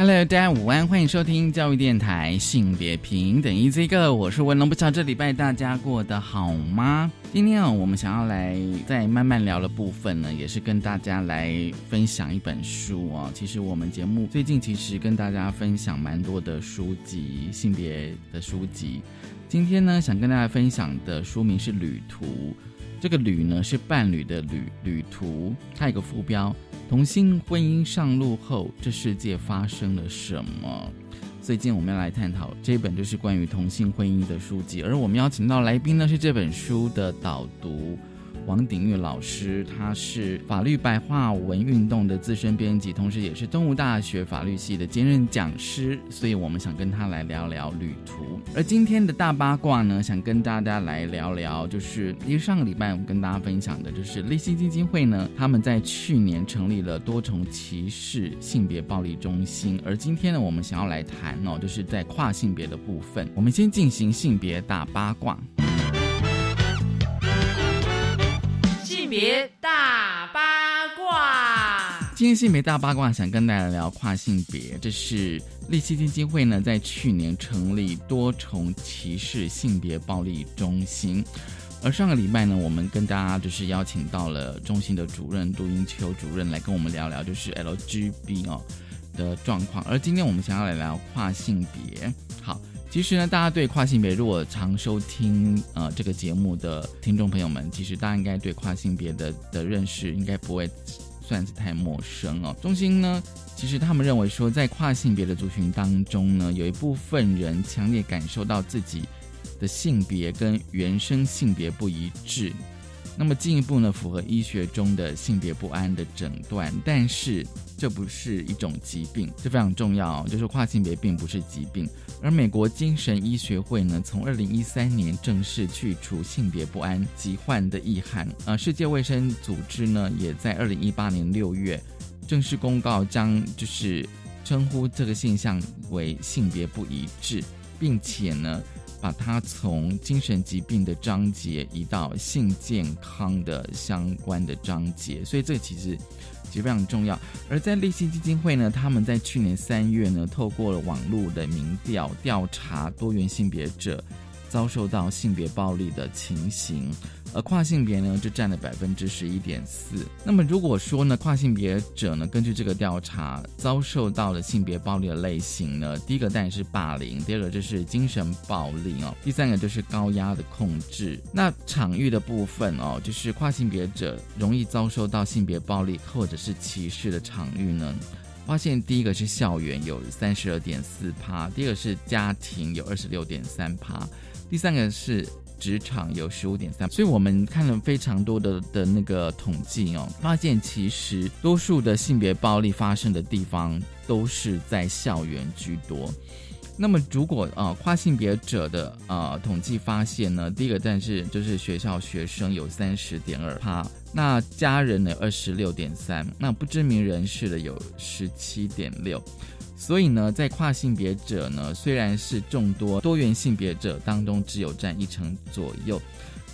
Hello，大家午安，欢迎收听教育电台性别平等 Easy Go，我是文龙，不知道这礼拜大家过得好吗？今天啊，我们想要来在慢慢聊的部分呢，也是跟大家来分享一本书哦。其实我们节目最近其实跟大家分享蛮多的书籍，性别的书籍。今天呢，想跟大家分享的书名是《旅途》，这个“旅”呢是伴侣的“旅”，旅途。它有个副标。同性婚姻上路后，这世界发生了什么？最近我们要来探讨这本就是关于同性婚姻的书籍，而我们邀请到来宾呢是这本书的导读。王鼎玉老师，他是法律白话文运动的资深编辑，同时也是东吴大学法律系的兼任讲师，所以我们想跟他来聊聊旅途。而今天的大八卦呢，想跟大家来聊聊，就是因为上个礼拜我们跟大家分享的，就是立信基金会呢，他们在去年成立了多重歧视性别暴力中心，而今天呢，我们想要来谈哦，就是在跨性别的部分，我们先进行性别大八卦。别大八卦，今天性别大八卦想跟大家聊跨性别。这是立基金会呢，在去年成立多重歧视性别暴力中心。而上个礼拜呢，我们跟大家就是邀请到了中心的主任杜英秋主任来跟我们聊聊，就是 LGB 哦的状况。而今天我们想要来聊跨性别。好。其实呢，大家对跨性别如果常收听呃这个节目的听众朋友们，其实大家应该对跨性别的的认识应该不会算是太陌生哦。中心呢，其实他们认为说，在跨性别的族群当中呢，有一部分人强烈感受到自己的性别跟原生性别不一致。那么进一步呢，符合医学中的性别不安的诊断，但是这不是一种疾病，这非常重要。就是跨性别并不是疾病，而美国精神医学会呢，从二零一三年正式去除性别不安疾患的意涵。呃，世界卫生组织呢，也在二零一八年六月正式公告，将就是称呼这个现象为性别不一致，并且呢。把它从精神疾病的章节移到性健康的相关的章节，所以这其实其实非常重要。而在立信基金会呢，他们在去年三月呢，透过了网络的民调调查多元性别者。遭受到性别暴力的情形，而跨性别呢就占了百分之十一点四。那么如果说呢，跨性别者呢，根据这个调查遭受到了性别暴力的类型呢，第一个当然是霸凌，第二个就是精神暴力哦，第三个就是高压的控制。那场域的部分哦，就是跨性别者容易遭受到性别暴力或者是歧视的场域呢，发现第一个是校园有三十二点四趴，第二个是家庭有二十六点三趴。第三个是职场有十五点三，所以我们看了非常多的的那个统计哦，发现其实多数的性别暴力发生的地方都是在校园居多。那么如果啊跨性别者的啊统计发现呢，第一个但是就是学校学生有三十点二趴，那家人呢二十六点三，那不知名人士的有十七点六。所以呢，在跨性别者呢，虽然是众多多元性别者当中只有占一成左右，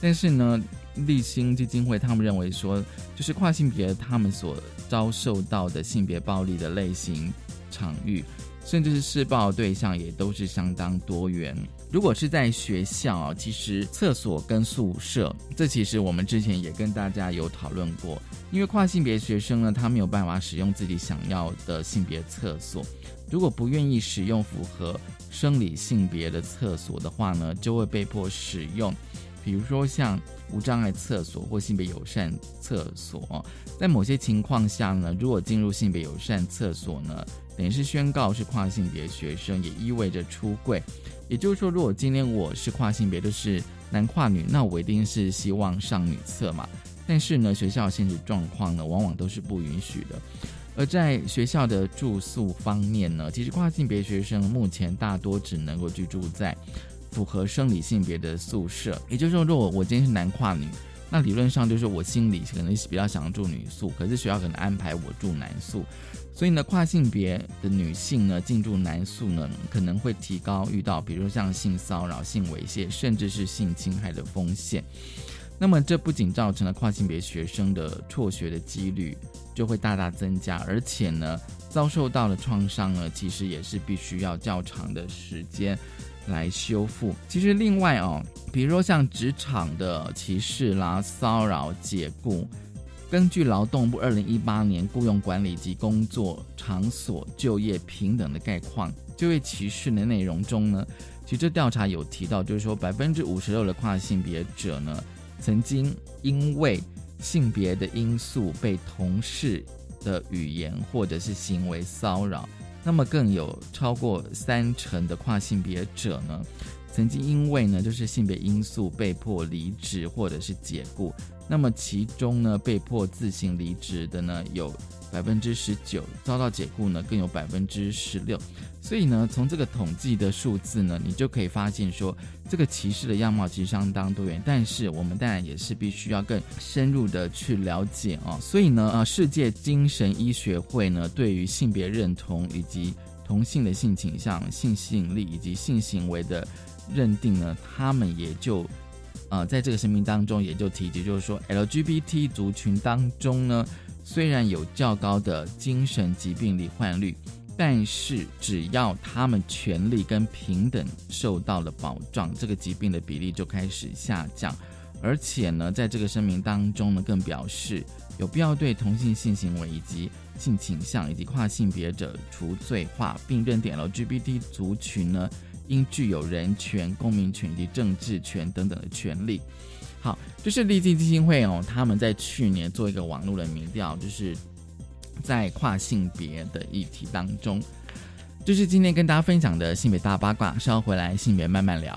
但是呢，立新基金会他们认为说，就是跨性别他们所遭受到的性别暴力的类型、场域，甚至是施暴对象也都是相当多元。如果是在学校，其实厕所跟宿舍，这其实我们之前也跟大家有讨论过，因为跨性别学生呢，他没有办法使用自己想要的性别厕所。如果不愿意使用符合生理性别的厕所的话呢，就会被迫使用，比如说像无障碍厕所或性别友善厕所。在某些情况下呢，如果进入性别友善厕所呢，等于是宣告是跨性别学生，也意味着出柜。也就是说，如果今天我是跨性别，就是男跨女，那我一定是希望上女厕嘛。但是呢，学校现实状况呢，往往都是不允许的。而在学校的住宿方面呢，其实跨性别学生目前大多只能够居住在符合生理性别的宿舍。也就是说，如果我今天是男跨女，那理论上就是我心里可能是比较想住女宿，可是学校可能安排我住男宿。所以呢，跨性别的女性呢进驻男宿呢，可能会提高遇到比如像性骚扰、性猥亵，甚至是性侵害的风险。那么这不仅造成了跨性别学生的辍学的几率就会大大增加，而且呢，遭受到的创伤呢，其实也是必须要较长的时间来修复。其实另外哦，比如说像职场的歧视啦、骚扰、解雇。根据劳动部二零一八年雇佣管理及工作场所就业平等的概况，就业歧视的内容中呢，其实这调查有提到，就是说百分之五十六的跨性别者呢，曾经因为性别的因素被同事的语言或者是行为骚扰，那么更有超过三成的跨性别者呢，曾经因为呢就是性别因素被迫离职或者是解雇。那么其中呢，被迫自行离职的呢有百分之十九，遭到解雇呢更有百分之十六。所以呢，从这个统计的数字呢，你就可以发现说，这个歧视的样貌其实相当多元。但是我们当然也是必须要更深入的去了解啊。所以呢，呃，世界精神医学会呢，对于性别认同以及同性的性倾向、性吸引力以及性行为的认定呢，他们也就。呃，在这个声明当中，也就提及，就是说，LGBT 族群当中呢，虽然有较高的精神疾病罹患率，但是只要他们权利跟平等受到了保障，这个疾病的比例就开始下降。而且呢，在这个声明当中呢，更表示有必要对同性性行为以及性倾向以及跨性别者除罪化，并认定 LGBT 族群呢。应具有人权、公民权及政治权等等的权利。好，就是立即基金会哦，他们在去年做一个网络的民调，就是在跨性别的议题当中，就是今天跟大家分享的性别大八卦。稍回来，性别慢慢聊。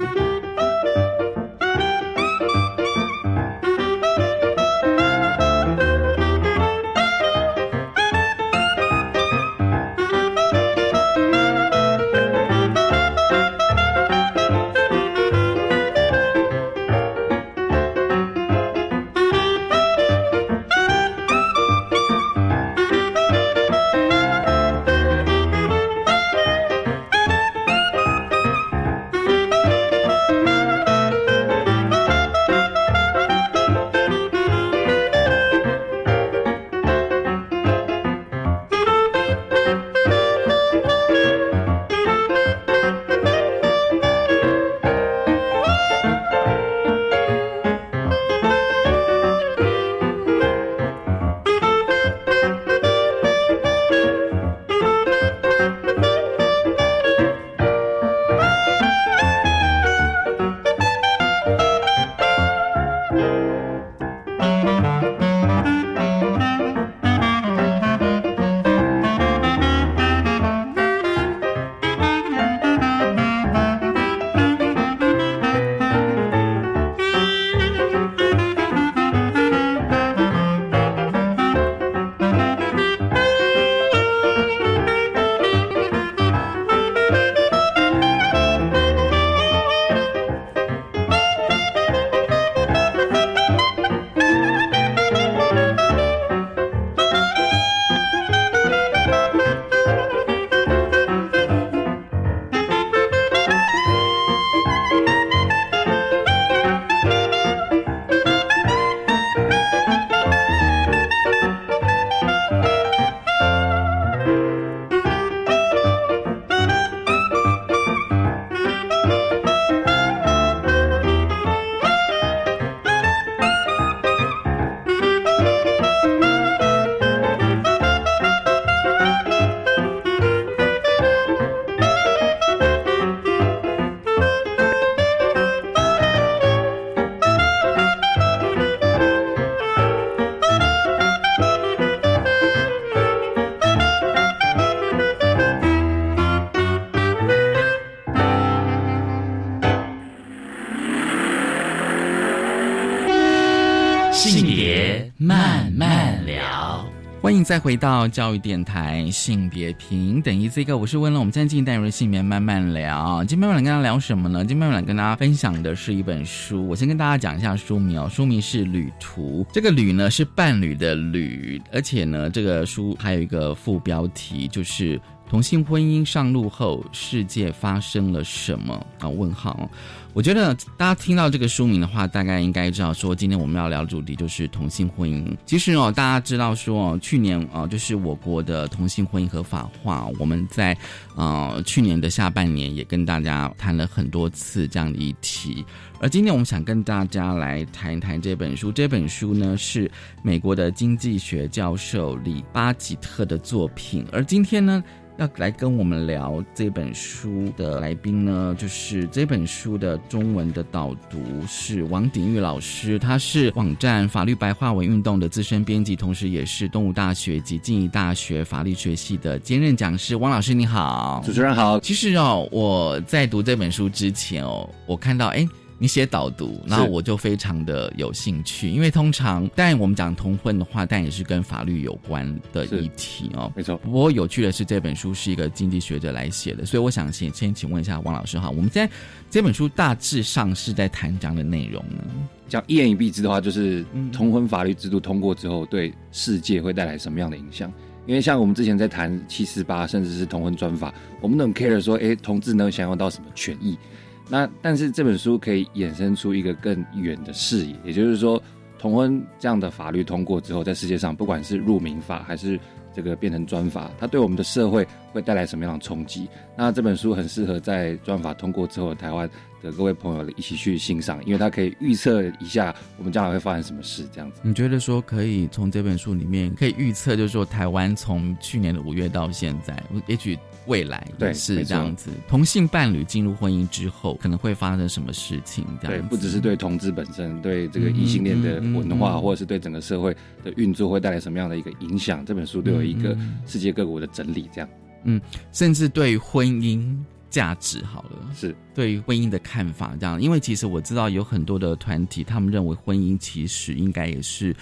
再回到教育电台性别平等一这个，我是问了。我们现在进入的性别慢慢聊。今天慢慢来跟大家聊什么呢？今天慢慢来跟大家分享的是一本书。我先跟大家讲一下书名哦，书名是《旅途》。这个“旅”呢是伴侣的“旅”，而且呢，这个书还有一个副标题，就是同性婚姻上路后，世界发生了什么啊？问号。我觉得大家听到这个书名的话，大概应该知道说，今天我们要聊的主题就是同性婚姻。其实哦，大家知道说，去年啊，就是我国的同性婚姻合法化，我们在呃去年的下半年也跟大家谈了很多次这样的议题。而今天我们想跟大家来谈一谈这本书。这本书呢是美国的经济学教授李巴吉特的作品。而今天呢。要来跟我们聊这本书的来宾呢，就是这本书的中文的导读是王鼎玉老师，他是网站法律白话文运动的资深编辑，同时也是东吴大学及静宜大学法律学系的兼任讲师。王老师你好，主持人好。其实哦，我在读这本书之前哦，我看到哎。你写导读，然后我就非常的有兴趣，因为通常，但我们讲同婚的话，但也是跟法律有关的议题哦。没错。不过有趣的是，这本书是一个经济学者来写的，所以我想先先请问一下王老师哈，我们在这本书大致上是在谈这样的内容呢？讲一言以蔽之的话，就是同婚法律制度通过之后，对世界会带来什么样的影响？因为像我们之前在谈七四八，甚至是同婚专法，我们很 care 说，哎，同志能享有到什么权益？那但是这本书可以衍生出一个更远的视野，也就是说，同婚这样的法律通过之后，在世界上不管是入民法还是这个变成专法，它对我们的社会会带来什么样的冲击？那这本书很适合在专法通过之后，台湾的各位朋友一起去欣赏，因为它可以预测一下我们将来会发生什么事。这样子，你觉得说可以从这本书里面可以预测，就是说台湾从去年的五月到现在，也许。未来对是这样子，同性伴侣进入婚姻之后，可能会发生什么事情？对，不只是对同志本身，对这个异性恋的文化，或者是对整个社会的运作，会带来什么样的一个影响？这本书都有一个世界各国的整理，这样。嗯，甚至对婚姻价值好了，是对于婚姻的看法这样。因为其实我知道有很多的团体，他们认为婚姻其实应该也是。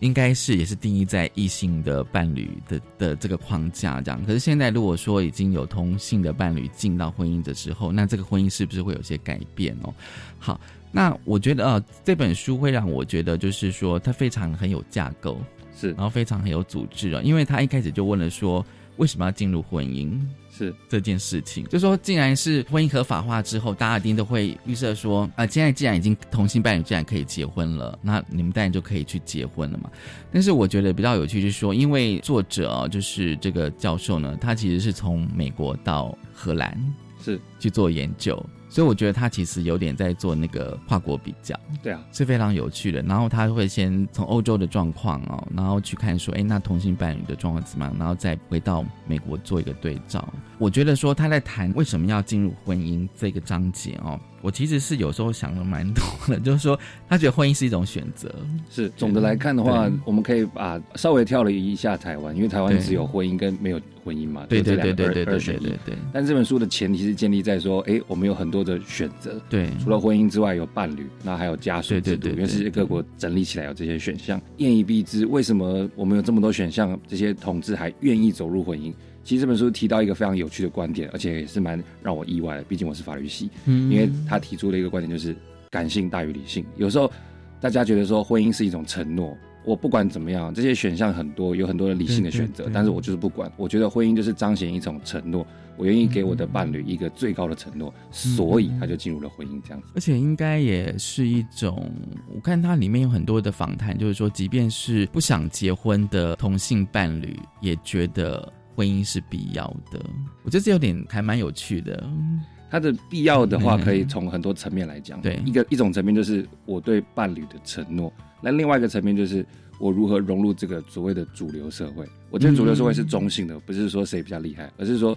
应该是也是定义在异性的伴侣的的这个框架这样，可是现在如果说已经有同性的伴侣进到婚姻的时候，那这个婚姻是不是会有些改变哦？好，那我觉得呃这本书会让我觉得就是说它非常很有架构，是，然后非常很有组织啊，因为他一开始就问了说为什么要进入婚姻。是这件事情，就说既然是婚姻合法化之后，大家一定都会预设说啊，现在既然已经同性伴侣既然可以结婚了，那你们当然就可以去结婚了嘛。但是我觉得比较有趣就是说，因为作者就是这个教授呢，他其实是从美国到荷兰是去做研究。所以我觉得他其实有点在做那个跨国比较，对啊，是非常有趣的。然后他会先从欧洲的状况哦，然后去看说，哎，那同性伴侣的状况怎么样？然后再回到美国做一个对照。我觉得说他在谈为什么要进入婚姻这个章节哦。我其实是有时候想了蛮多的，就是说他觉得婚姻是一种选择。是总的来看的话，我们可以把稍微跳了一下台湾，因为台湾只有婚姻跟没有婚姻嘛，对对对对对对对对。但这本书的前提是建立在说，哎，我们有很多的选择。对，除了婚姻之外，有伴侣，那还有家属制度，因为世界各国整理起来有这些选项。验一必知，为什么我们有这么多选项，这些同志还愿意走入婚姻？其实这本书提到一个非常有趣的观点，而且也是蛮让我意外的。毕竟我是法律系，嗯，因为他提出了一个观点，就是感性大于理性。有时候大家觉得说婚姻是一种承诺，我不管怎么样，这些选项很多，有很多的理性的选择，但是我就是不管。我觉得婚姻就是彰显一种承诺，我愿意给我的伴侣一个最高的承诺，所以他就进入了婚姻这样子。而且应该也是一种，我看它里面有很多的访谈，就是说，即便是不想结婚的同性伴侣，也觉得。婚姻是必要的，我觉得这有点还蛮有趣的。它的必要的话，可以从很多层面来讲。对，一个一种层面就是我对伴侣的承诺，那另外一个层面就是我如何融入这个所谓的主流社会。我觉得主流社会是中性的，不是说谁比较厉害，而是说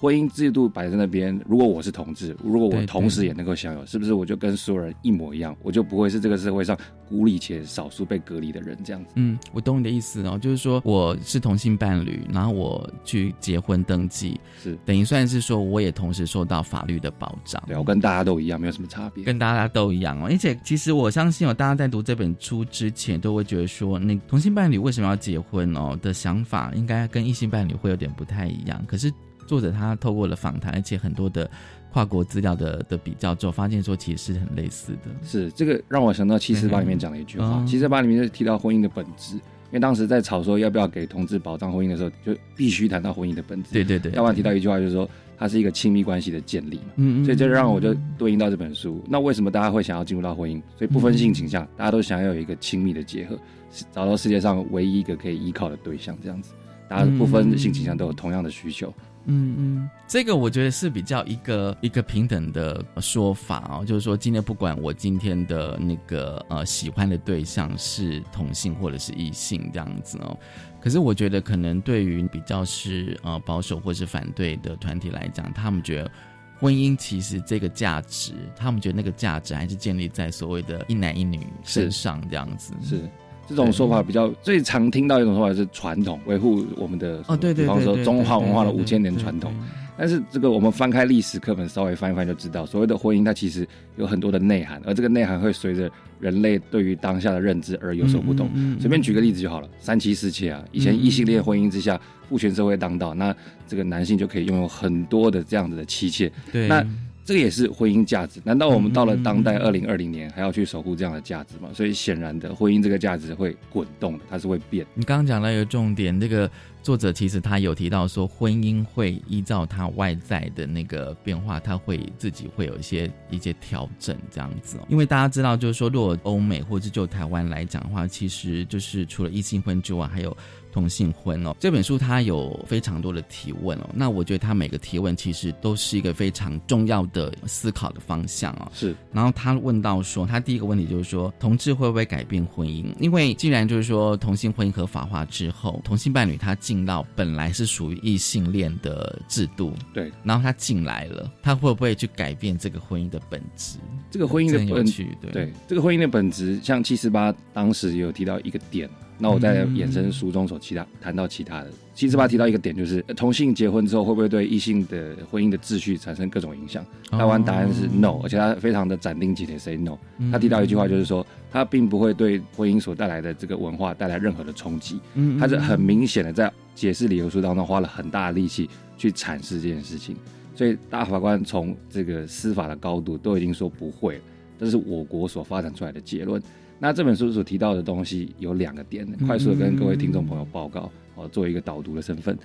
婚姻制度摆在那边，如果我是同志，如果我同时也能够享有，是不是我就跟所有人一模一样？我就不会是这个社会上孤立且少数被隔离的人这样子。嗯，我懂你的意思哦，就是说我是同性伴侣，然后我去结婚登记，是等于算是说我也同时受到法律的保障。对啊，我跟大家都一样，没有什么差别。跟大家都一样哦，而且其实我相信哦，大家在读这本书之前都会觉得说，那同性伴侣为什么要结婚哦的想法，应该跟异性伴侣会有点不太一样。可是作者他透过了访谈，而且很多的跨国资料的的比较之后，发现说其实是很类似的。是这个让我想到七四八里面讲的一句话嗯，七四八里面就提到婚姻的本质，因为当时在吵说要不要给同志保障婚姻的时候，就必须谈到婚姻的本质。对对对，要不然提到一句话就是说，它是一个亲密关系的建立嘛。嗯，嗯所以这让我就对应到这本书。那为什么大家会想要进入到婚姻？所以不分性倾向，大家都想要有一个亲密的结合，是找到世界上唯一一个可以依靠的对象，这样子。大家不分性倾向都有同样的需求。嗯嗯，这个我觉得是比较一个一个平等的说法哦，就是说今天不管我今天的那个呃喜欢的对象是同性或者是异性这样子哦，可是我觉得可能对于比较是呃保守或是反对的团体来讲，他们觉得婚姻其实这个价值，他们觉得那个价值还是建立在所谓的一男一女身上这样子，是这种说法比较最常听到一种说法是传统，维护我们的哦，对对对，比方说中华文化的五千年对传统。但是这个我们翻开历史课本稍微翻一翻就知道，所谓的婚姻它其实有很多的内涵，而这个内涵会随着人类对于当下的认知而有所不同。随便举个例子就好了，三妻四妾啊，以前异性恋婚姻之下，父权社会当道，那这个男性就可以拥有很多的这样子的妻妾，对，那这个也是婚姻价值。难道我们到了当代二零二零年还要去守护这样的价值吗？所以显然的，婚姻这个价值会滚动的，它是会变。你刚刚讲到一个重点，这个作者其实他有提到说，婚姻会依照它外在的那个变化，它会自己会有一些一些调整这样子、哦。因为大家知道，就是说，如果欧美或者就台湾来讲的话，其实就是除了异性婚之外，还有同性婚哦。这本书它有非常多的提问哦，那我觉得它每个提问其实都是一个非常重要的思考的方向哦。是然后他问到说，他第一个问题就是说，同志会不会改变婚姻？因为既然就是说同性婚姻合法化之后，同性伴侣他进到本来是属于异性恋的制度，对然后他进来了，他会不会去改变这个婚姻的本质？这个婚姻的本质，对对这个婚姻的本质，像七十八当时有提到一个点，那我在衍生书中所其他谈到其他的。七十八提到一个点，就是呃同性结婚之后会不会对异性的婚姻的秩序产生各种影响？台湾答案是哦 no，而且他非常的斩钉截铁 say no。嗯他提到一句话，就是说他并不会对婚姻所带来的这个文化带来任何的冲击。嗯他是很明显的在解释理由书当中花了很大的力气去阐释这件事情，所以大法官从这个司法的高度都已经说不会了，这是我国所发展出来的结论。那这本书所提到的东西有两个点，快速的跟各位听众朋友报告哦，作为一个导读的身份。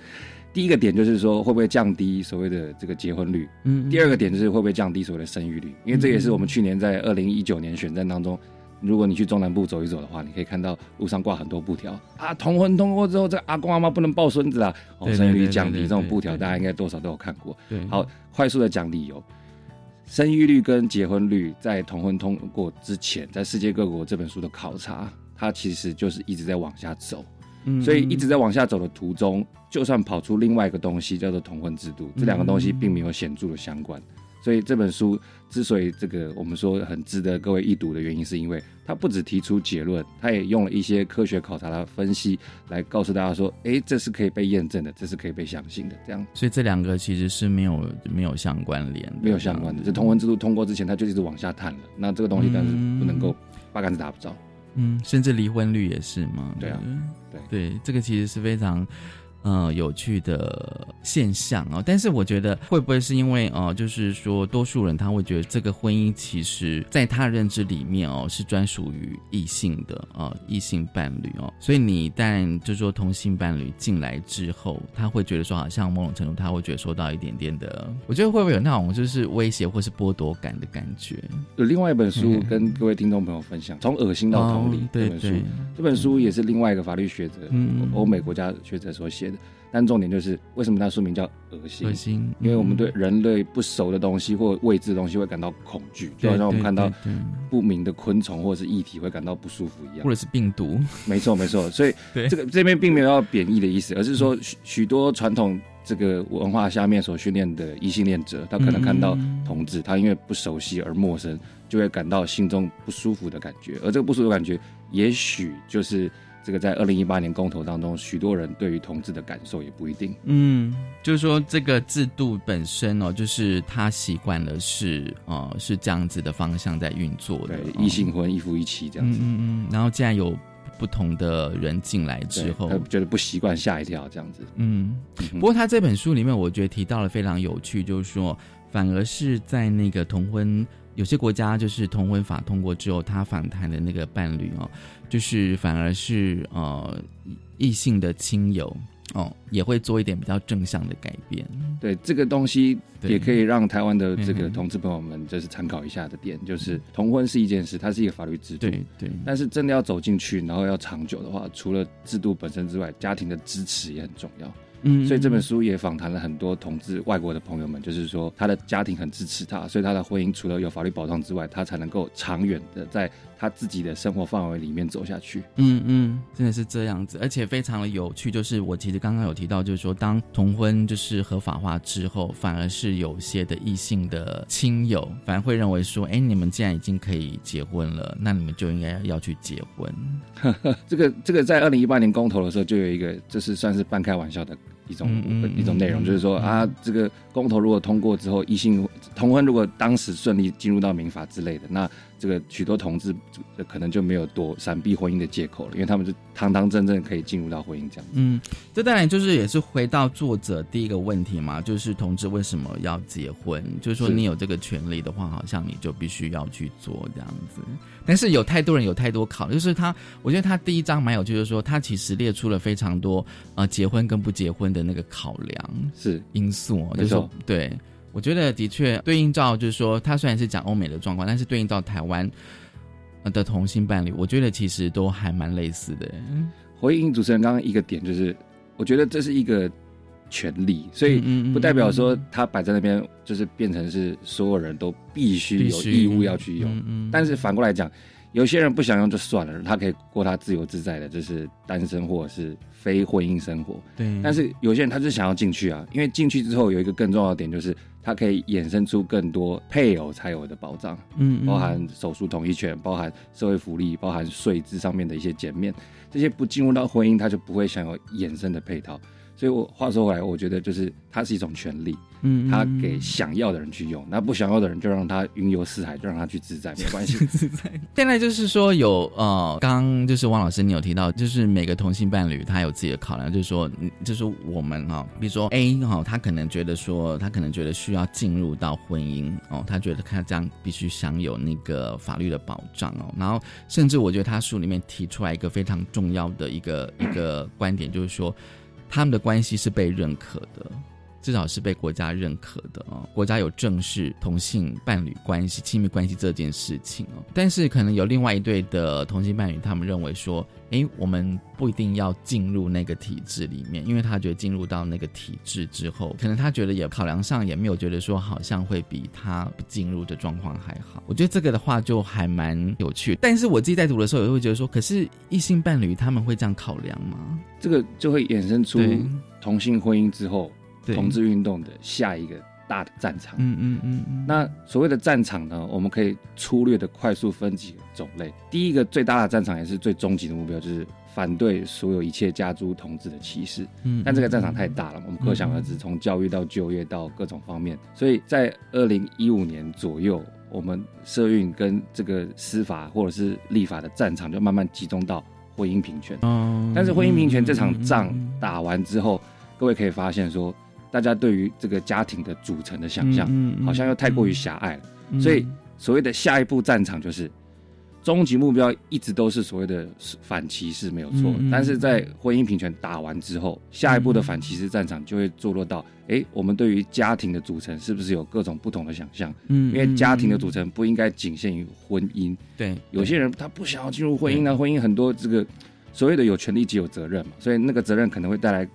第一个点就是说会不会降低所谓的这个结婚率，嗯第二个点就是会不会降低所谓的生育率，因为这也是我们去年在二零一九年选战当中，如果你去中南部走一走的话，你可以看到路上挂很多布条啊，同婚通过之后，这个阿公阿妈不能抱孙子啊，哦，生育率降低这种布条，大家应该多少都有看过。对，好，快速的讲理由。生育率跟结婚率在同婚通过之前，在世界各国这本书的考察，它其实就是一直在往下走。嗯所以一直在往下走的途中，就算跑出另外一个东西叫做同婚制度，这两个东西并没有显著的相关。所以这本书之所以这个我们说很值得各位一读的原因，是因为它不只提出结论，它也用了一些科学考察的分析来告诉大家说，诶，这是可以被验证的，这是可以被相信的，这样所以这两个其实是没有没有相关联，没有相关的。这同婚制度通过之前，它就一直往下探了，那这个东西但是不能够八竿子打不着。嗯，甚至离婚率也是嘛。对啊对对，这个其实是非常。呃，有趣的现象哦，但是我觉得会不会是因为哦、就是说多数人他会觉得这个婚姻其实在他认知里面哦是专属于异性的呃异性伴侣哦，所以你一旦就说同性伴侣进来之后，他会觉得说好像某种程度他会觉得受到一点点的，我觉得会不会有那种就是威胁或是剥夺感的感觉？有另外一本书跟各位听众朋友分享，从恶心到同理哦对这本书对，这本书也是另外一个法律学者，嗯欧美国家学者所写的。但重点就是为什么它书名叫恶心？恶心，因为我们嗯对人类不熟的东西或未知的东西会感到恐惧，就好像我们看到不明的昆虫或者是液体会感到不舒服一样或。者是病毒，没错，没错。所以 对这个这边并没有要贬义的意思，而是说许许多传统这个文化下面所训练的异性恋者，他可能看到同志，他因为不熟悉而陌生，就会感到心中不舒服的感觉。而这个不舒服的感觉，也许就是这个在二零一八年公投当中，许多人对于同志的感受也不一定。嗯，就是说这个制度本身哦，就是他习惯了是哦是这样子的方向在运作的，异性婚一夫一妻这样子。嗯嗯，然后既然有。不同的人进来之后，他觉得不习惯，吓一跳这样子。嗯，不过他这本书里面，我觉得提到了非常有趣，就是说，反而是在那个同婚，有些国家就是同婚法通过之后，他访谈的那个伴侣哦，就是反而是呃异性的亲友。哦，也会做一点比较正向的改变。对这个东西，也可以让台湾的这个同志朋友们就是参考一下的点，就是同婚是一件事，它是一个法律制度。对对。但是真的要走进去，然后要长久的话，除了制度本身之外，家庭的支持也很重要。嗯，所以这本书也访谈了很多同志外国的朋友们，就是说他的家庭很支持他，所以他的婚姻除了有法律保障之外，他才能够长远的在他自己的生活范围里面走下去。嗯嗯，真的是这样子，而且非常的有趣。就是我其实刚刚有提到，就是说当同婚就是合法化之后，反而是有些的异性的亲友反而会认为说，哎，你们既然已经可以结婚了，那你们就应该要去结婚。这个这个在二零一八年公投的时候就有一个，这是算是半开玩笑的。一种一种内容，就是说啊，这个公投如果通过之后，异性同婚如果当时顺利进入到民法之类的，那。这个许多同志可能就没有躲闪避婚姻的借口了，因为他们是堂堂正正可以进入到婚姻这样。嗯，这当然就是也是回到作者第一个问题嘛，就是同志为什么要结婚？就是说你有这个权利的话，好像你就必须要去做这样子。但是有太多人有太多考，就是他，我觉得他第一章蛮有趣，就是说他其实列出了非常多呃结婚跟不结婚的那个考量是因素，就是对。我觉得的确对应到就是说，他虽然是讲欧美的状况，但是对应到台湾的同性伴侣，我觉得其实都还蛮类似的。回应主持人刚刚一个点，就是我觉得这是一个权利，所以不代表说他摆在那边就是变成是所有人都必须有义务要去用。但是反过来讲，有些人不想用就算了，他可以过他自由自在的，就是单身或者是非婚姻生活。对，但是有些人他就想要进去啊，因为进去之后有一个更重要的点就是。它可以衍生出更多配偶才有的保障，嗯，包含手术同意权，包含社会福利，包含税制上面的一些减免，这些不进入到婚姻，它就不会享有衍生的配套。所以，我话说回来，我觉得就是它是一种权利。嗯，他给想要的人去用，那不想要的人就让他云游四海，就让他去自在，没关系。自在。现在就是说有呃，刚就是汪老师你有提到，就是每个同性伴侣他有自己的考量，就是说，就是我们哈，比如说 A 哈，他可能觉得说，他可能觉得需要进入到婚姻哦，他觉得他这样必须享有那个法律的保障哦，然后甚至我觉得他书里面提出来一个非常重要的一个一个观点，就是说他们的关系是被认可的。至少是被国家认可的哦，国家有正视同性伴侣关系、亲密关系这件事情哦。但是可能有另外一对的同性伴侣，他们认为说，哎，我们不一定要进入那个体制里面，因为他觉得进入到那个体制之后，可能他觉得也考量上也没有觉得说好像会比他不进入的状况还好。我觉得这个的话就还蛮有趣。但是我自己在读的时候也会觉得说，可是异性伴侣他们会这样考量吗？这个就会衍生出同性婚姻之后。同志运动的下一个大的战场，嗯嗯嗯，那所谓的战场呢，我们可以粗略的快速分几个种类。第一个最大的战场也是最终极的目标，就是反对所有一切加诸同志的歧视。嗯，但这个战场太大了，我们可想而知，从教育到就业到各种方面。所以在二零一五年左右，我们社运跟这个司法或者是立法的战场就慢慢集中到婚姻平权。哦，但是婚姻平权这场仗打完之后，各位可以发现说。大家对于这个家庭的组成的想象，好像又太过于狭隘了。所以，所谓的下一步战场就是，终极目标一直都是所谓的反歧视，没有错。但是在婚姻平权打完之后，下一步的反歧视战场就会坐落到：哎，我们对于家庭的组成是不是有各种不同的想象？嗯，因为家庭的组成不应该仅限于婚姻。对，有些人他不想要进入婚姻呢，婚姻很多这个所谓的有权利即有责任嘛，所以那个责任可能会带来。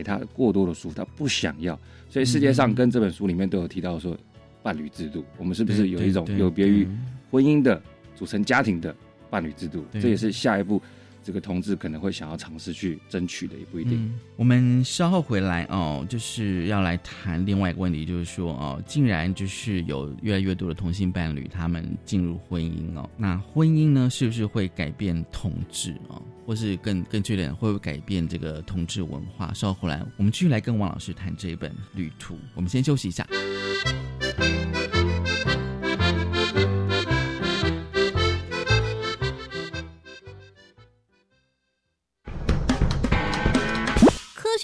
给他过多的束缚，他不想要，所以世界上跟这本书里面都有提到说，伴侣制度，我们是不是有一种有别于婚姻的组成家庭的伴侣制度？这也是下一步这个同志可能会想要尝试去争取的，也不一定。我们稍后回来哦，就是要来谈另外一个问题，就是说哦，竟然就是有越来越多的同性伴侣他们进入婚姻哦，那婚姻呢是不是会改变同志哦，或是更更确点会不会改变这个同志文化？稍后回来我们继续来跟王老师谈这一本旅途。我们先休息一下。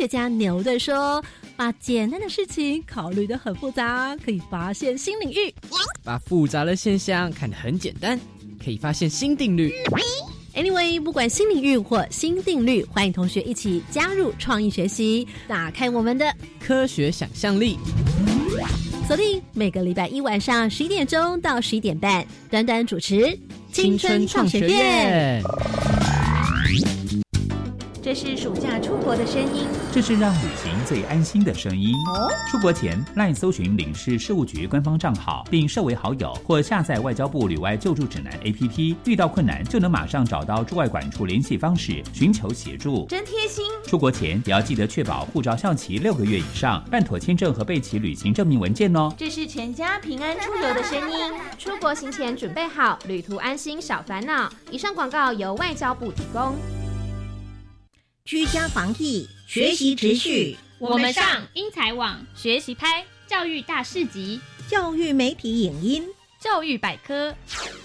学家牛顿说：“把简单的事情考虑的很复杂，可以发现新领域；把复杂的现象看得很简单，可以发现新定律。” Anyway，不管新领域或新定律，欢迎同学一起加入创意学习，打开我们的科学想象力。锁定每个礼拜一晚上十一点钟到十一点半，短短主持青春创学院。这是暑假出国的声音，这是让旅行最安心的声音。哦，出国前赖搜寻领事事务局官方账号，并设为好友，或下载外交部旅外救助指南 APP，遇到困难就能马上找到驻外管处联系方式，寻求协助，真贴心。出国前也要记得确保护照效期六个月以上，办妥签证和备齐旅行证明文件哦。这是全家平安出游的声音，出国行前准备好，旅途安心少烦恼。以上广告由外交部提供。居家防疫，学习持续。我们上英才网学习拍教育大市集、教育媒体影音、教育百科。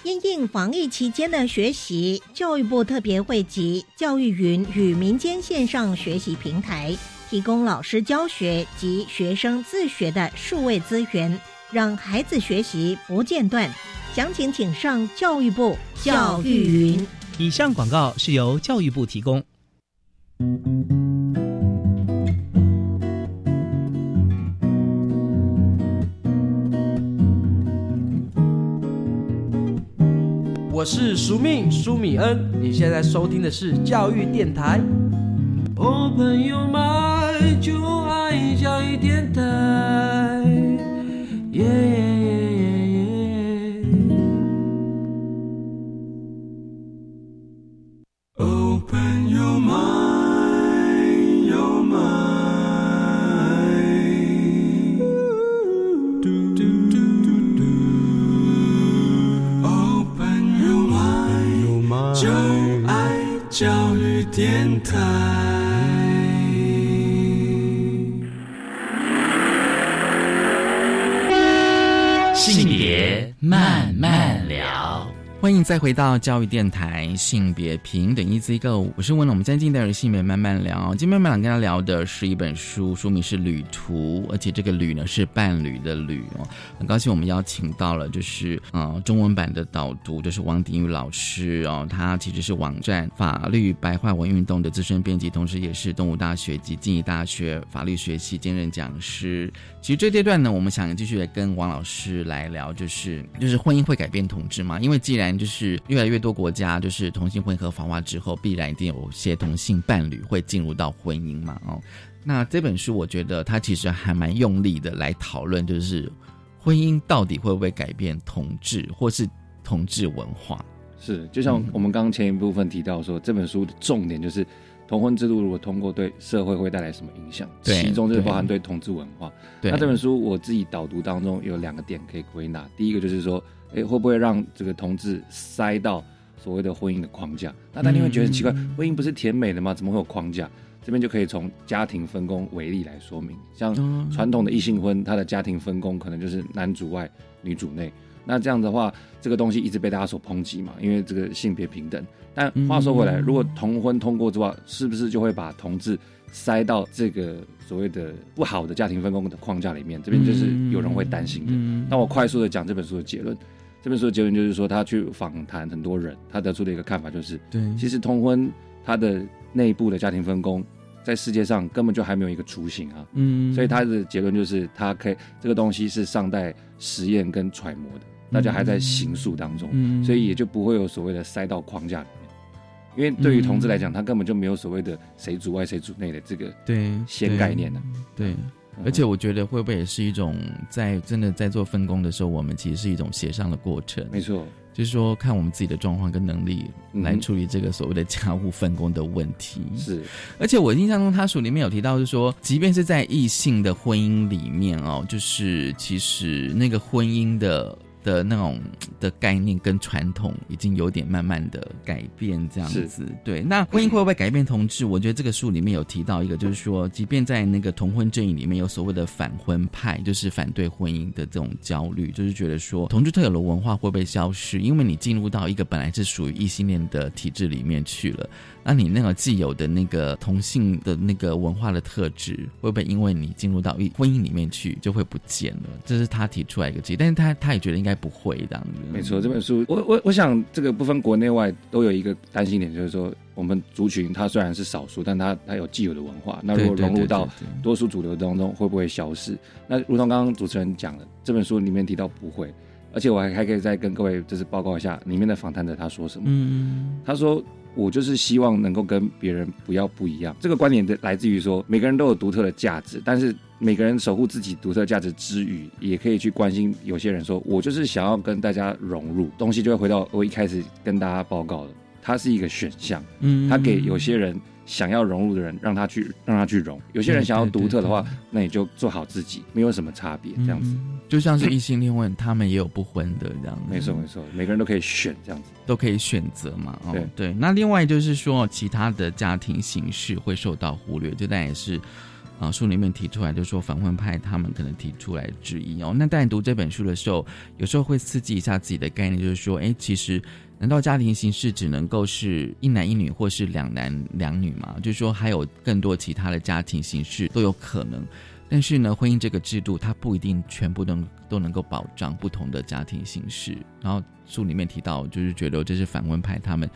因应防疫期间的学习，教育部特别汇集教育云与民间线上学习平台，提供老师教学及学生自学的数位资源，让孩子学习不间断。详情请上教育部教育云。以上广告是由教育部提供。我是苏命苏米恩，你现在收听的是教育电台。我，朋友们，就爱教育电台。电台，性别慢。欢迎再回到教育电台性别平等 Easy Go，我是温龙。我们今天进的是性别慢慢聊。今天慢慢跟大家聊的是一本书，书名是《旅途》，而且这个“旅”呢是伴侣的“旅”哦。很高兴我们邀请到了，就是呃中文版的导读，就是王鼎宇老师哦。他其实是网站法律白话文运动的资深编辑，同时也是东吴大学及静宜大学法律学系兼任讲师。其实这阶段呢，我们想继续来跟王老师来聊，就是就是婚姻会改变统治吗？因为既然就是越来越多国家就是同性婚合法化之后，必然一定有些同性伴侣会进入到婚姻嘛。哦，那这本书我觉得它其实还蛮用力的来讨论，就是婚姻到底会不会改变同志或是同志文化？是，就像我们刚刚前一部分提到说，这本书的重点就是同婚制度如果通过，对社会会带来什么影响？其中就是包含对同志文化。那这本书我自己导读当中有两个点可以归纳，第一个就是说。哎，会不会让这个同志塞到所谓的婚姻的框架？那大家会觉得很奇怪，婚姻不是甜美的吗？怎么会有框架？这边就可以从家庭分工为例来说明。像传统的异性婚，它的家庭分工可能就是男主外女主内。那这样的话，这个东西一直被大家所抨击嘛，因为这个性别平等。但话说回来，如果同婚通过之后，是不是就会把同志塞到这个所谓的不好的家庭分工的框架里面？这边就是有人会担心的。那我快速的讲这本书的结论。这本书的结论就是说，他去访谈很多人，他得出的一个看法就是，对，其实通婚它的内部的家庭分工，在世界上根本就还没有一个雏形啊，嗯，所以他的结论就是，他可以这个东西是尚待实验跟揣摩的，大家还在形塑当中，嗯，所以也就不会有所谓的塞到框架里面，因为对于同志来讲，他根本就没有所谓的谁主外谁主内的这个对先概念呢，对。而且我觉得会不会也是一种在真的在做分工的时候，我们其实是一种协商的过程。没错，就是说看我们自己的状况跟能力来处理这个所谓的家务分工的问题。是，而且我印象中他书里面有提到，就是说，即便是在异性的婚姻里面哦，就是其实那个婚姻的。的那种的概念跟传统已经有点慢慢的改变，这样子。对，那婚姻会不会改变同志？我觉得这个书里面有提到一个，就是说，即便在那个同婚阵营里面有所谓的反婚派，就是反对婚姻的这种焦虑，就是觉得说，同志特有的文化会不会消失？因为你进入到一个本来是属于异性恋的体制里面去了。那你那个既有的那个同性的那个文化的特质，会不会因为你进入到一婚姻里面去就会不见了？这是他提出来一个议，但是他他也觉得应该不会这样子。没错，这本书我我我想这个不分国内外都有一个担心点，就是说我们族群它虽然是少数，但它它有既有的文化，那如果融入到多数主流当中，会不会消失？那如同刚刚主持人讲的，这本书里面提到不会，而且我还还可以再跟各位就是报告一下里面的访谈者他说什么。嗯，他说。我就是希望能够跟别人不要不一样，这个观点的来自于说每个人都有独特的价值，但是每个人守护自己独特价值之余，也可以去关心有些人说，我就是想要跟大家融入，东西就会回到我一开始跟大家报告的，它是一个选项，嗯，它给有些人。想要融入的人，让他去，让他去融。有些人想要独特的话，那你就做好自己，没有什么差别，这样子。就像是异性恋婚，他们也有不婚的这样。没错没错，每个人都可以选这样子，都可以选择嘛。对对。那另外就是说，其他的家庭形式会受到忽略，这但也是啊书里面提出来，就是说反婚派他们可能提出来质疑哦。那但读这本书的时候，有时候会刺激一下自己的概念，就是说，哎，其实。难道家庭形式只能够是一男一女，或是两男两女吗？就是说，还有更多其他的家庭形式都有可能。但是呢，婚姻这个制度，它不一定全部都都能够保障不同的家庭形式。然后书里面提到，就是觉得这是反婚派他们。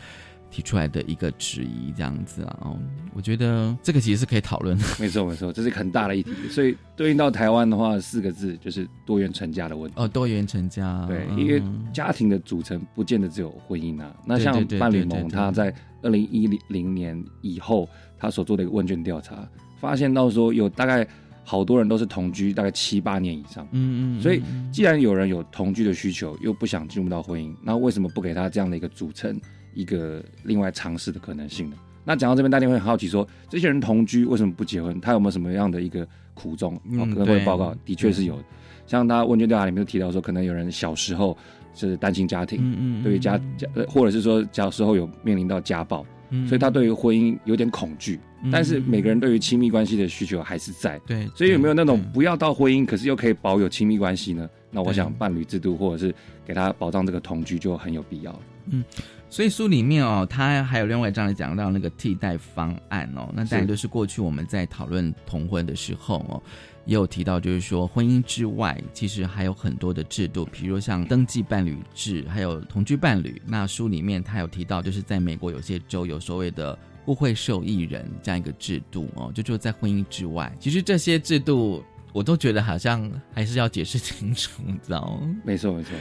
提出来的一个质疑，这样子啊，哦，我觉得这个其实是可以讨论的。没错，没错，这是很大的议题。所以对应到台湾的话，四个字就是多元成家的问题。哦，多元成家，对，因为家庭的组成不见得只有婚姻啊。那像伴侣盟，他在二零一零年以后，他所做的一个问卷调查，发现到说有大概好多人都是同居大概七八年以上。嗯嗯。所以既然有人有同居的需求，又不想进入到婚姻，那为什么不给他这样的一个组成？一个另外尝试的可能性的。那讲到这边，大家会很好奇说，这些人同居为什么不结婚？他有没有什么样的一个苦衷？可能会报告，的确是有。像他问卷调查里面都提到说，可能有人小时候是单亲家庭，嗯嗯，对于家家，或者是说小时候有面临到家暴，所以他对于婚姻有点恐惧。但是每个人对于亲密关系的需求还是在，对。所以有没有那种不要到婚姻，可是又可以保有亲密关系呢？那我想伴侣制度或者是给他保障这个同居就很有必要了。嗯。所以书里面哦，他还有另外一章讲到那个替代方案哦，那当然就是过去我们在讨论同婚的时候哦，也有提到，就是说婚姻之外，其实还有很多的制度，比如像登记伴侣制，还有同居伴侣。那书里面他有提到，就是在美国有些州有所谓的互惠受益人这样一个制度哦，就就在婚姻之外，其实这些制度。我都觉得好像还是要解释清楚，你知道吗？没错，没错。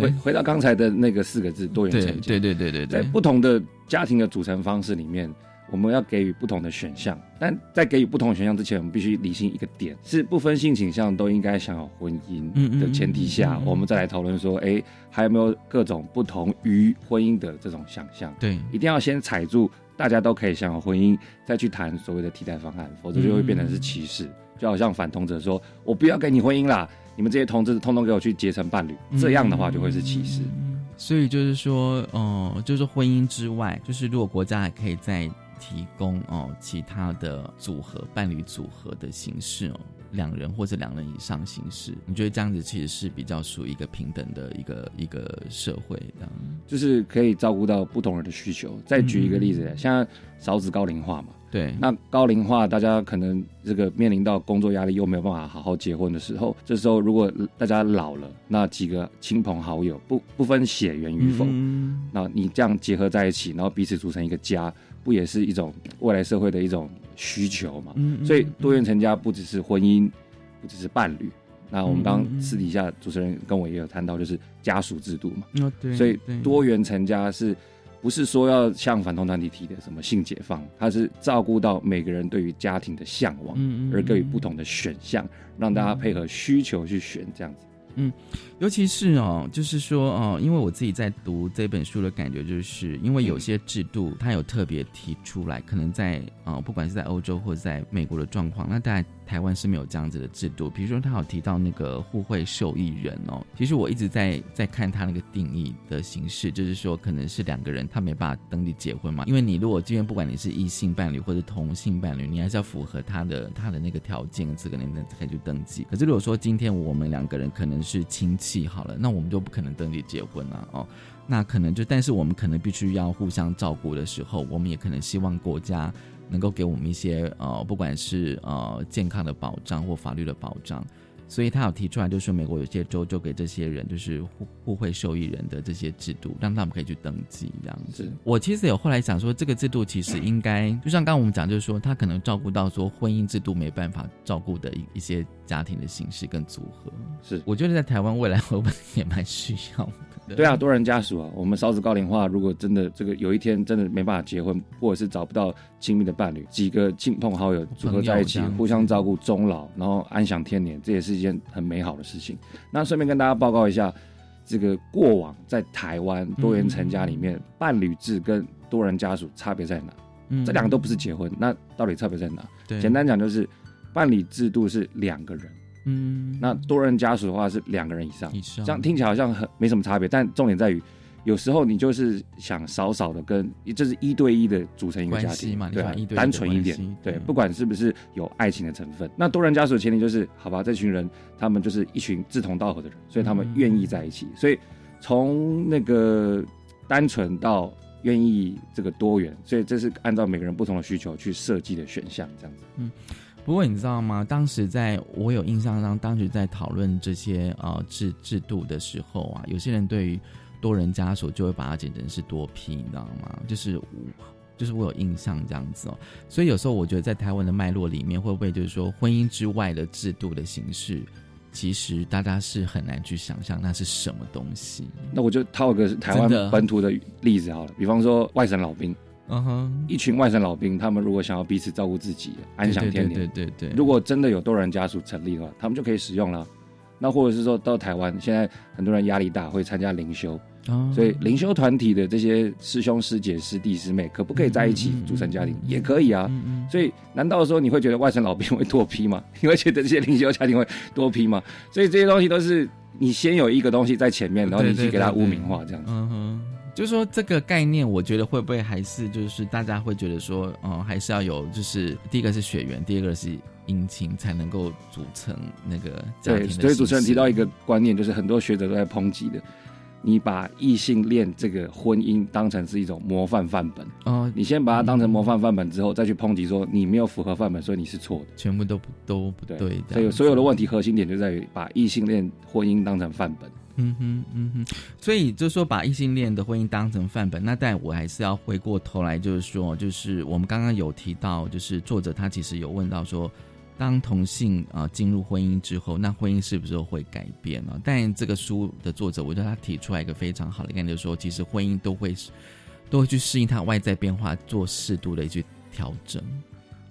回回到刚才的那个四个字，多元成家。对对对对对，在不同的家庭的组成方式里面，我们要给予不同的选项。但在给予不同的选项之前，我们必须理清一个点：是不分性倾向都应该享有婚姻的前提下，我们再来讨论说，哎，还有没有各种不同于婚姻的这种想象？对，一定要先踩住大家都可以享有婚姻，再去谈所谓的替代方案，否则就会变成是歧视。就好像反同者说：“我不要给你婚姻啦，你们这些同志通通给我去结成伴侣。”这样的话就会是歧视。所以就是说，哦，就是婚姻之外，就是如果国家还可以再提供哦其他的组合伴侣组合的形式哦。两人或者两人以上形式，你觉得这样子其实是比较属于一个平等的一个一个社会，这样就是可以照顾到不同人的需求。再举一个例子，像少子高龄化嘛，对，那高龄化大家可能这个面临到工作压力又没有办法好好结婚的时候，这时候如果大家老了，那几个亲朋好友不不分血缘与否，那你这样结合在一起，然后彼此组成一个家。不也是一种未来社会的一种需求嘛？所以多元成家不只是婚姻，不只是伴侣。那我们刚私底下主持人跟我也有谈到，就是家属制度嘛。所以多元成家是不是说要像反同团体提的什么性解放？它是照顾到每个人对于家庭的向往，而给予不同的选项，让大家配合需求去选这样子。嗯，尤其是哦，就是说哦，因为我自己在读这本书的感觉，就是因为有些制度它有特别提出来，可能在啊，不管是在欧洲或者在美国的状况，那在台湾是没有这样子的制度。比如说，他有提到那个互惠受益人哦，其实我一直在在看他那个定义的形式，就是说可能是两个人他没办法登记结婚嘛，因为你如果今天不管你是异性伴侣或者同性伴侣，你还是要符合他的他的那个条件资格，你才可以去登记。可是如果说今天我们两个人可能是亲戚好了，那我们就不可能登记结婚了哦。那可能就，但是我们可能必须要互相照顾的时候，我们也可能希望国家能够给我们一些呃，不管是呃健康的保障或法律的保障。所以他有提出来，就是美国有些州就给这些人就是互互惠受益人的这些制度，让他们可以去登记这样子。我其实有后来想说，这个制度其实应该就像刚刚我们讲，就是说他可能照顾到说婚姻制度没办法照顾的一一些家庭的形式跟组合。是，我觉得在台湾未来我们也蛮需要的。对啊，多人家属啊，我们少子高龄化，如果真的这个有一天真的没办法结婚，或者是找不到亲密的伴侣，几个亲朋好友组合在一起，互相照顾终老，然后安享天年，这也是一件很美好的事情。那顺便跟大家报告一下，这个过往在台湾多元成家里面，伴侣制跟多人家属差别在哪？嗯，这两个都不是结婚，那到底差别在哪？对，简单讲就是，伴侣制度是两个人。嗯，那多人家属的话是两个人以上，这样听起来好像很没什么差别，但重点在于，有时候你就是想少少的跟，就是一对一的组成一个家庭嘛，对，单纯一点，对，不管是不是有爱情的成分。那多人家属的前提就是，好吧，这群人他们就是一群志同道合的人，所以他们愿意在一起。所以从那个单纯到愿意这个多元，所以这是按照每个人不同的需求去设计的选项，这样子，嗯。不过你知道吗？当时在我有印象当当时在讨论这些呃制制度的时候啊，有些人对于多人家属就会把它简成是多批，你知道吗？就是就是我有印象这样子哦。所以有时候我觉得在台湾的脉络里面，会不会就是说婚姻之外的制度的形式，其实大家是很难去想象那是什么东西。那我就套个台湾本土的例子好了，比方说外省老兵。嗯哼，一群外省老兵，他们如果想要彼此照顾自己，安享天年，对对对。如果真的有多人家属成立的话，他们就可以使用了。那或者是说到台湾，现在很多人压力大，会参加灵修，所以灵修团体的这些师兄师姐师弟师妹，可不可以在一起组成家庭？也可以啊。所以难道说你会觉得外省老兵会多批吗？你会觉得这些灵修家庭会多批吗？所以这些东西都是你先有一个东西在前面，然后你去给他污名化这样子。嗯哼。就是说这个概念，我觉得会不会还是就是大家会觉得说，嗯，还是要有，就是第一个是血缘，第二个是姻亲，才能够组成那个家庭。所以主持人提到一个观念，就是很多学者都在抨击的，你把异性恋这个婚姻当成是一种模范范本哦，你先把它当成模范范本之后，再去抨击说你没有符合范本，所以你是错的，全部都不都不对。所以所有的问题核心点就在于把异性恋婚姻当成范本。嗯哼，嗯哼，所以就说把异性恋的婚姻当成范本，那但我还是要回过头来，就是说，就是我们刚刚有提到，就是作者他其实有问到说，当同性啊进入婚姻之后，那婚姻是不是会改变呢？但这个书的作者，我觉得他提出来一个非常好的概念，就是说，其实婚姻都会都会去适应它外在变化，做适度的一些调整。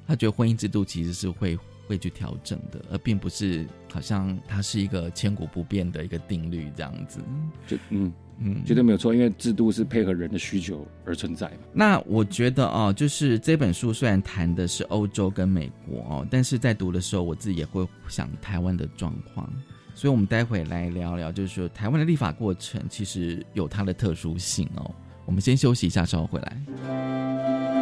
他觉得婚姻制度其实是会。会去调整的，而并不是好像它是一个千古不变的一个定律这样子。就嗯嗯，绝对没有错，因为制度是配合人的需求而存在嘛。那我觉得哦，就是这本书虽然谈的是欧洲跟美国哦，但是在读的时候，我自己也会想台湾的状况。所以，我们待会来聊聊，就是说台湾的立法过程其实有它的特殊性哦。我们先休息一下，稍后回来。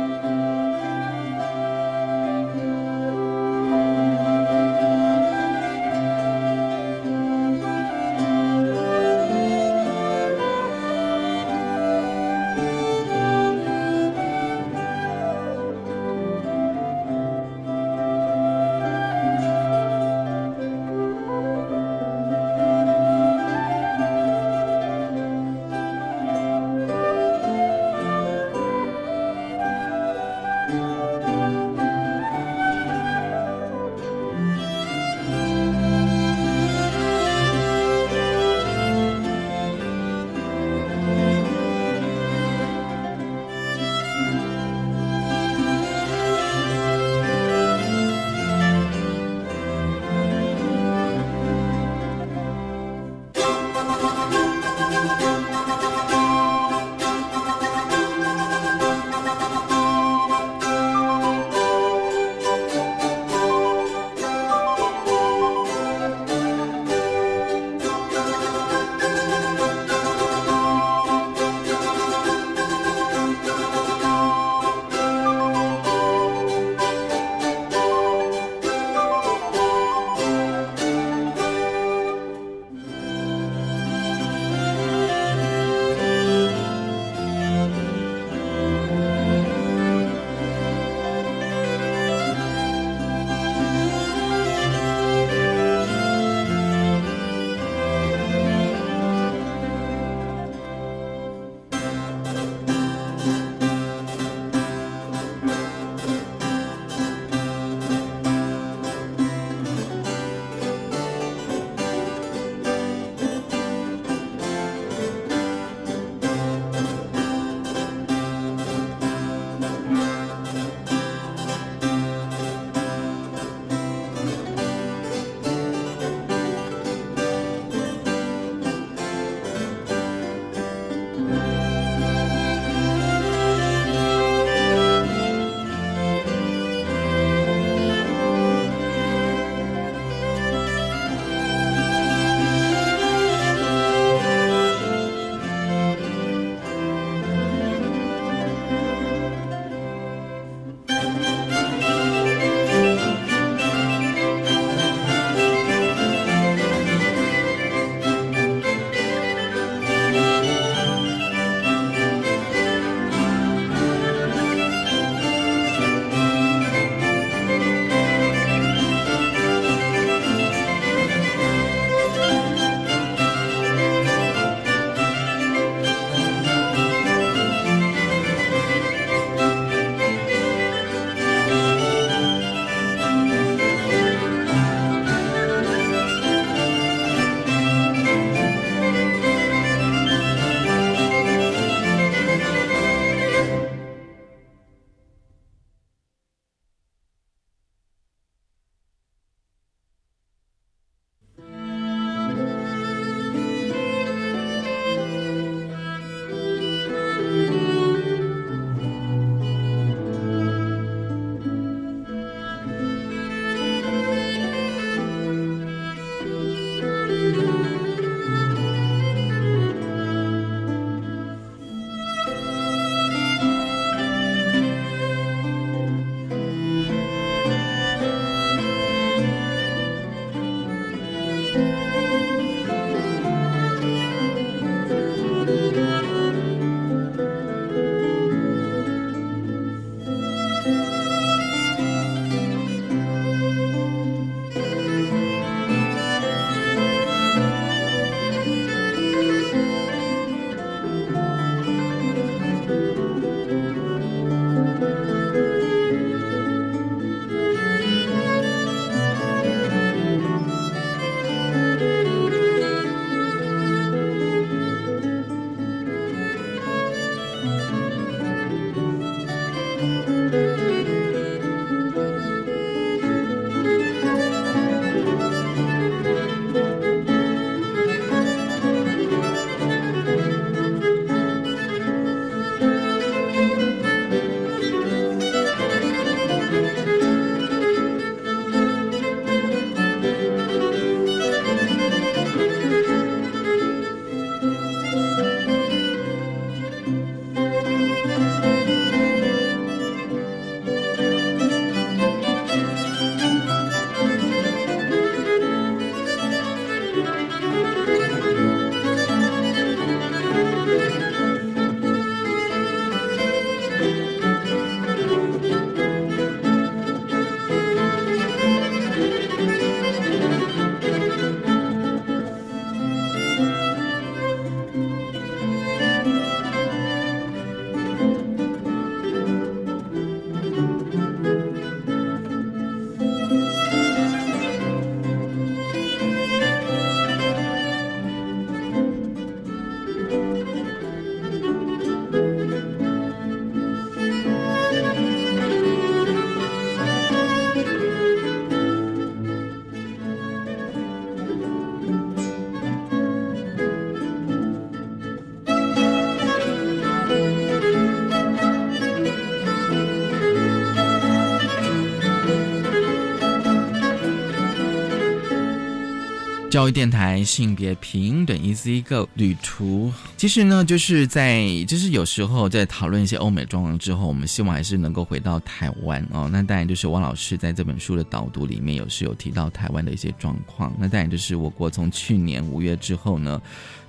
教育电台性别平等 Easy Go 旅途，其实呢，就是在就是有时候在讨论一些欧美状况之后，我们希望还是能够回到台湾哦。那当然就是汪老师在这本书的导读里面有是有提到台湾的一些状况。那当然就是我国从去年五月之后呢，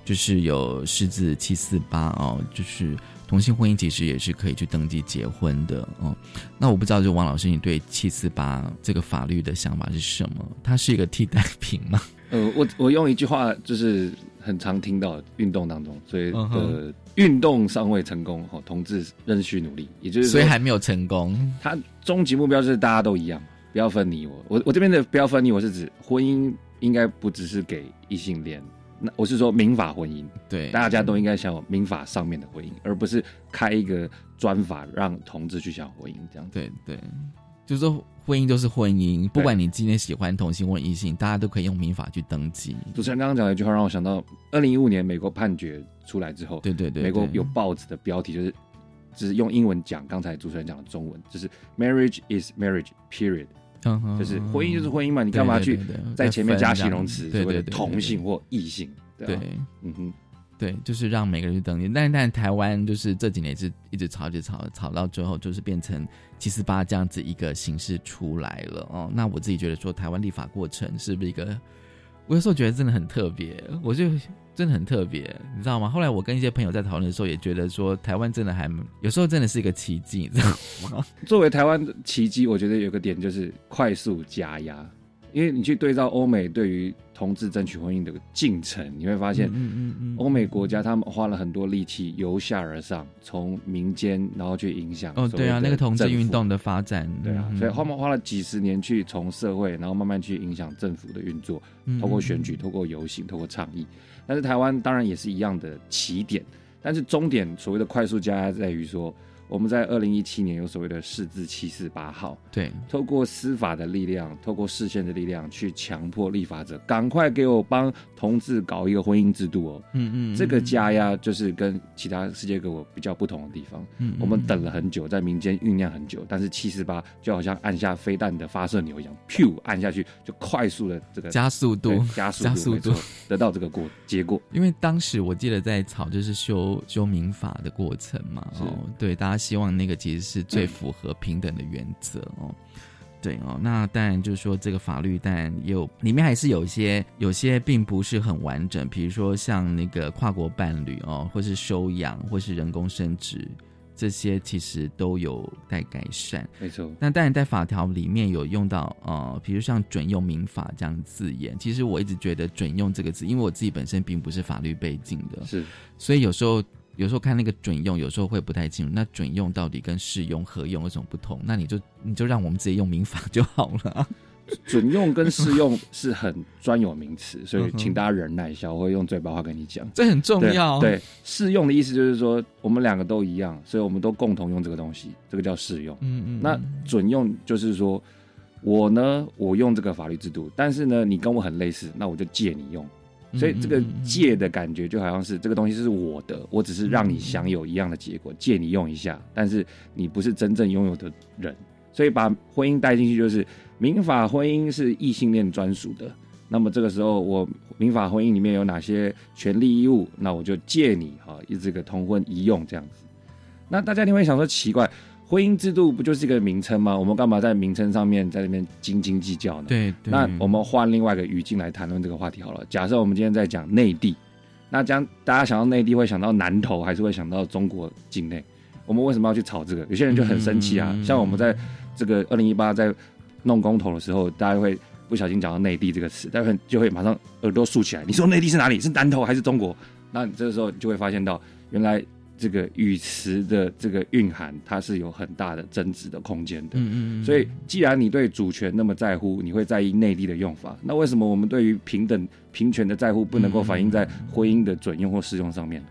就是有狮子七四八哦，就是同性婚姻其实也是可以去登记结婚的哦。那我不知道，就王老师，你对七四八这个法律的想法是什么？它是一个替代品吗？呃，我我用一句话就是很常听到运动当中，所以呃，运动尚未成功，哦，同志仍需努力，也就是所以还没有成功。他终极目标就是大家都一样，不要分你我。我我这边的不要分你我是指婚姻应该不只是给异性恋，那我是说民法婚姻，对，大家都应该享有民法上面的婚姻，而不是开一个专法让同志去享婚姻这样。对对，就是说。婚姻就是婚姻，不管你今天喜欢同性或异性，大家都可以用民法去登记。主持人刚刚讲了一句话让我想到，二零一五年美国判决出来之后，对对对，美国有报纸的标题就是，只是用英文讲，刚才主持人讲的中文，就是 “marriage is marriage period”，就是婚姻就是婚姻嘛，你干嘛去在前面加形容词，对对同性或异性？对，嗯哼。对，就是让每个人去登记，但但台湾就是这几年是一直吵，一直吵，吵到最后就是变成七四八这样子一个形式出来了哦。那我自己觉得说，台湾立法过程是不是一个？我有时候觉得真的很特别，我就真的很特别，你知道吗？后来我跟一些朋友在讨论的时候，也觉得说，台湾真的还有时候真的是一个奇迹，你知道吗？作为台湾的奇迹，我觉得有个点就是快速加压，因为你去对照欧美对于。同志争取婚姻的进程，你会发现，欧美国家他们花了很多力气，由下而上，从民间然后去影响。哦，对啊，那个同志运动的发展，对啊，所以他们花了几十年去从社会，然后慢慢去影响政府的运作，通过选举，通过游行，通过倡议。但是台湾当然也是一样的起点，但是终点所谓的快速加在于说。我们在二零一七年有所谓的“四字七四八号”，对，透过司法的力量，透过视线的力量，去强迫立法者赶快给我帮同志搞一个婚姻制度哦。嗯嗯，这个加压就是跟其他世界各国比较不同的地方。嗯，我们等了很久，在民间酝酿很久，但是七四八就好像按下飞弹的发射钮一样，噗按下去就快速的这个加速度，加速度得到这个过结果。因为当时我记得在草就是修修民法的过程嘛，哦，对大家。希望那个其实是最符合平等的原则哦，对哦，那当然就是说这个法律，但有里面还是有一些有些并不是很完整，比如说像那个跨国伴侣哦，或是收养，或是人工生殖，这些其实都有待改善。没错，那当然在法条里面有用到呃，比如像准用民法这样字眼，其实我一直觉得准用这个字，因为我自己本身并不是法律背景的，是，所以有时候。有时候看那个准用，有时候会不太清楚。那准用到底跟适用、合用有什么不同？那你就你就让我们直接用民法就好了。准用跟适用是很专有名词，所以请大家忍耐一下，我会用嘴巴话跟你讲。这很重要。对，适用的意思就是说我们两个都一样，所以我们都共同用这个东西，这个叫适用。嗯嗯。那准用就是说我呢，我用这个法律制度，但是呢，你跟我很类似，那我就借你用。所以这个借的感觉就好像是这个东西是我的，我只是让你享有一样的结果，借你用一下，但是你不是真正拥有的人。所以把婚姻带进去，就是民法婚姻是异性恋专属的。那么这个时候，我民法婚姻里面有哪些权利义务？那我就借你哈，这个同婚一用这样子。那大家你会想说奇怪？婚姻制度不就是一个名称吗？我们干嘛在名称上面在那边斤斤计较呢？对，那我们换另外一个语境来谈论这个话题好了。假设我们今天在讲内地，那将大家想到内地会想到南投，还是会想到中国境内？我们为什么要去吵这个？有些人就很生气啊。像我们在这个二零一八在弄公投的时候，大家会不小心讲到内地这个词，大家就会马上耳朵竖起来。你说内地是哪里？是南投还是中国？那你这个时候你就会发现到原来。这个语词的这个蕴含，它是有很大的增值的空间的。嗯嗯。所以，既然你对主权那么在乎，你会在意内地的用法，那为什么我们对于平等平权的在乎不能够反映在婚姻的准用或适用上面？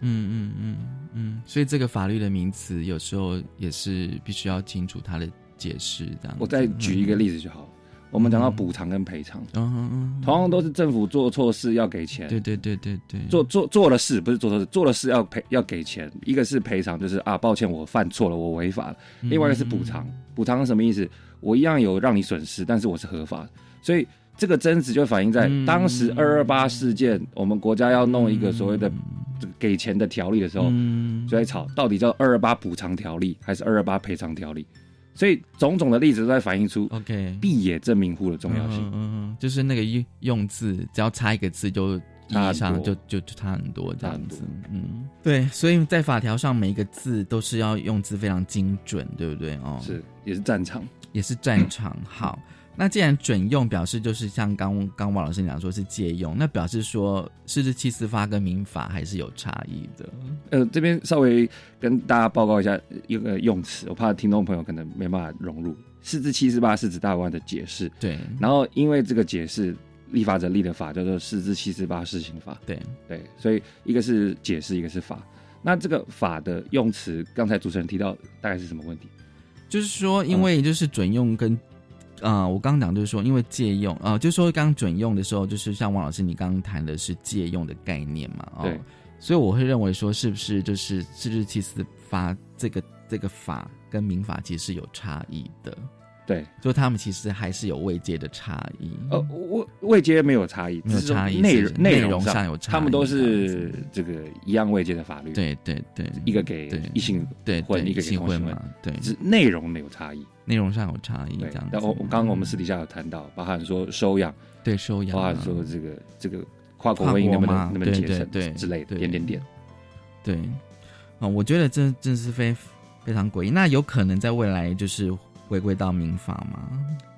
嗯嗯嗯嗯。所以，这个法律的名词有时候也是必须要清楚它的解释。这样，我再举一个例子就好。我们讲到补偿跟赔偿，嗯嗯，同样都是政府做错事要给钱，对对对对对，做做做了事不是做错事，做了事要赔要给钱，一个是赔偿，就是啊抱歉我犯错了我违法了，另外一个是补偿，补偿是什么意思？我一样有让你损失，但是我是合法，所以这个争执就反映在嗯当时二二八事件，我们国家要弄一个所谓的这个给钱的条例的时候，嗯。就在吵到底叫二二八补偿条例还是二二八赔偿条例。所以种种的例子都在反映出 OK 闭野证明户的重要性。嗯嗯嗯，就是那个用用字，只要差一个字就。意义上就就就差很多这样子，嗯，对，所以在法条上每一个字都是要用字非常精准，对不对？哦，是，也是战场，也是战场。好，那既然准用表示就是像刚刚王老师讲说是借用，那表示说四至七司法跟民法还是有差异的。呃，这边稍微跟大家报告一下一个用词，我怕听众朋友可能没办法融入。四至七十八是指大法官的解释，对，然后因为这个解释。立法者立的法叫做《四至七十八施行法》，对对，所以一个是解释，一个是法。那这个法的用词，刚才主持人提到大概是什么问题？就是说，因为就是准用跟啊、呃，我刚刚讲就是说，因为借用啊、呃，就是说刚准用的时候，就是像王老师你刚刚谈的是借用的概念嘛，哦，对，所以我会认为说，是不是就是四至七十八这个这个法跟民法其实是有差异的。对，就他们其实还是有未接的差异。呃，位位阶没有差异，没有差异，内内容上有差异，他们都是这个一样未接的法律。对对对，一个给异性对婚，一个给同性婚嘛，对，是内容没有差异，内容上有差异这样。但我我刚刚我们私底下有谈到，包含说收养，对收养，包含说这个这个跨国婚姻能不能能不能结成，对之类的，点点点。对，啊，我觉得这真是非非常诡异。那有可能在未来就是。回归到民法吗？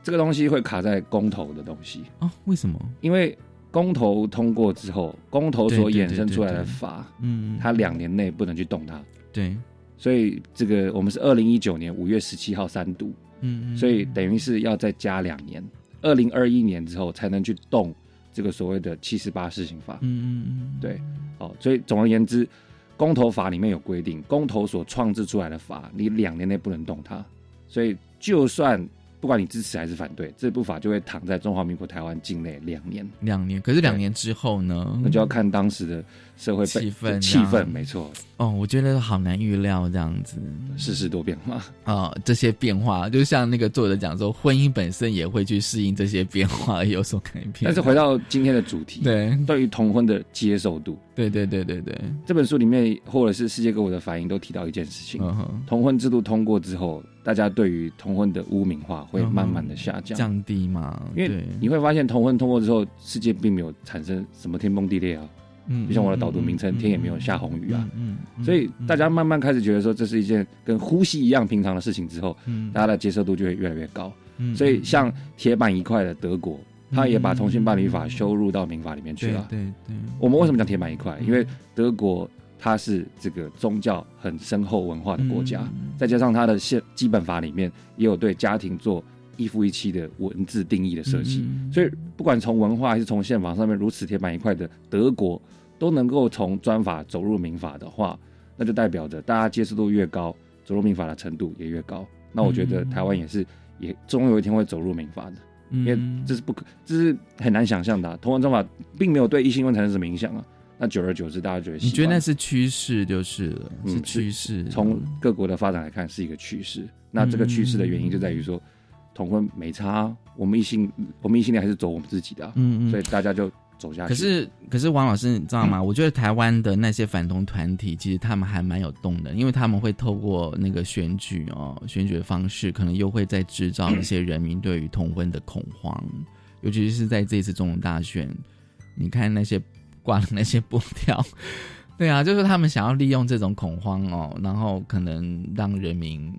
这个东西会卡在公投的东西哦？为什么？因为公投通过之后，公投所衍生出来的法，嗯，它两年内不能去动它。对，所以这个我们是二零一九年五月十七号三读，嗯，所以等于是要再加两年，二零二一年之后才能去动这个所谓的七十八施行法。嗯嗯嗯，对，哦，所以总而言之，公投法里面有规定，公投所创制出来的法，你两年内不能动它，所以。就算不管你支持还是反对，这部法就会躺在中华民国台湾境内两年。两年，可是两年之后呢？那就要看当时的社会气氛，气氛没错。哦，我觉得好难预料这样子，世事多变化啊、哦，这些变化就像那个作者讲说，婚姻本身也会去适应这些变化而有所改变。但是回到今天的主题，对，对于同婚的接受度，对对对对对，这本书里面或者是世界各国的反应都提到一件事情：嗯、同婚制度通过之后，大家对于同婚的污名化会慢慢的下降、嗯、降低嘛？因为你会发现同婚通过之后，世界并没有产生什么天崩地裂啊。嗯，就像我的导读名称，天也没有下红雨啊，嗯，所以大家慢慢开始觉得说这是一件跟呼吸一样平常的事情之后，嗯，大家的接受度就会越来越高。嗯，所以像铁板一块的德国，他也把同性伴侣法修入到民法里面去了。对对，我们为什么讲铁板一块？因为德国它是这个宗教很深厚文化的国家，再加上它的宪基本法里面也有对家庭做一夫一妻的文字定义的设计，所以不管从文化还是从宪法上面如此铁板一块的德国。都能够从专法走入民法的话，那就代表着大家接受度越高，走入民法的程度也越高。那我觉得台湾也是，也终有一天会走入民法的，因为这是不可，这是很难想象的、啊。同文专法并没有对异性婚产生什么影响啊。那久而久之，大家觉得你觉得那是趋势就是了，是趋势。从各国的发展来看，是一个趋势。那这个趋势的原因就在于说，同婚没差，我们异性，我们异性恋还是走我们自己的、啊，嗯嗯，所以大家就。走下去。可是，可是王老师，你知道吗？嗯、我觉得台湾的那些反同团体，其实他们还蛮有动的，因为他们会透过那个选举哦，选举的方式，可能又会在制造一些人民对于同婚的恐慌，尤其是在这次总统大选，你看那些挂的那些布条，对啊，就是他们想要利用这种恐慌哦，然后可能让人民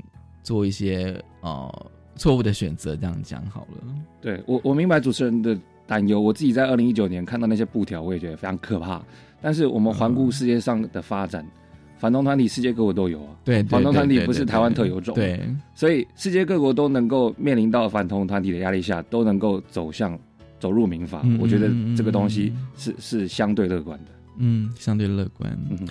做一些呃错误的选择，这样讲好了。对我，我明白主持人的。担忧，我自己在二零一九年看到那些布条，我也觉得非常可怕。但是我们环顾世界上的发展，反同团体世界各国都有啊。对，反同团体不是台湾特有种。对，所以世界各国都能够面临到反同团体的压力下，都能够走向走入民法。嗯、我觉得这个东西是是相对乐观的。嗯，相对乐观。嗯。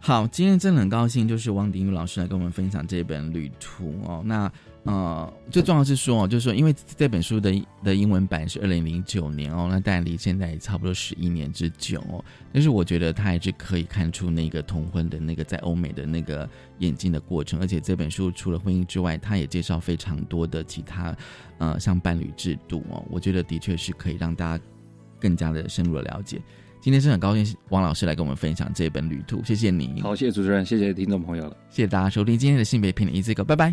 好，今天真的很高兴，就是王鼎宇老师来跟我们分享这本《旅途》哦。那呃，最重要是说哦，就是说，因为这本书的的英文版是二零零九年哦，那但离现在也差不多十一年之久哦。但是我觉得他还是可以看出那个同婚的那个在欧美的那个演进的过程，而且这本书除了婚姻之外，他也介绍非常多的其他呃像伴侣制度哦。我觉得的确是可以让大家更加的深入的了解。今天是很高兴王老师来跟我们分享这本旅途，谢谢你。好，谢谢主持人，谢谢听众朋友了，谢谢大家收听今天的性别平等一字歌，拜拜。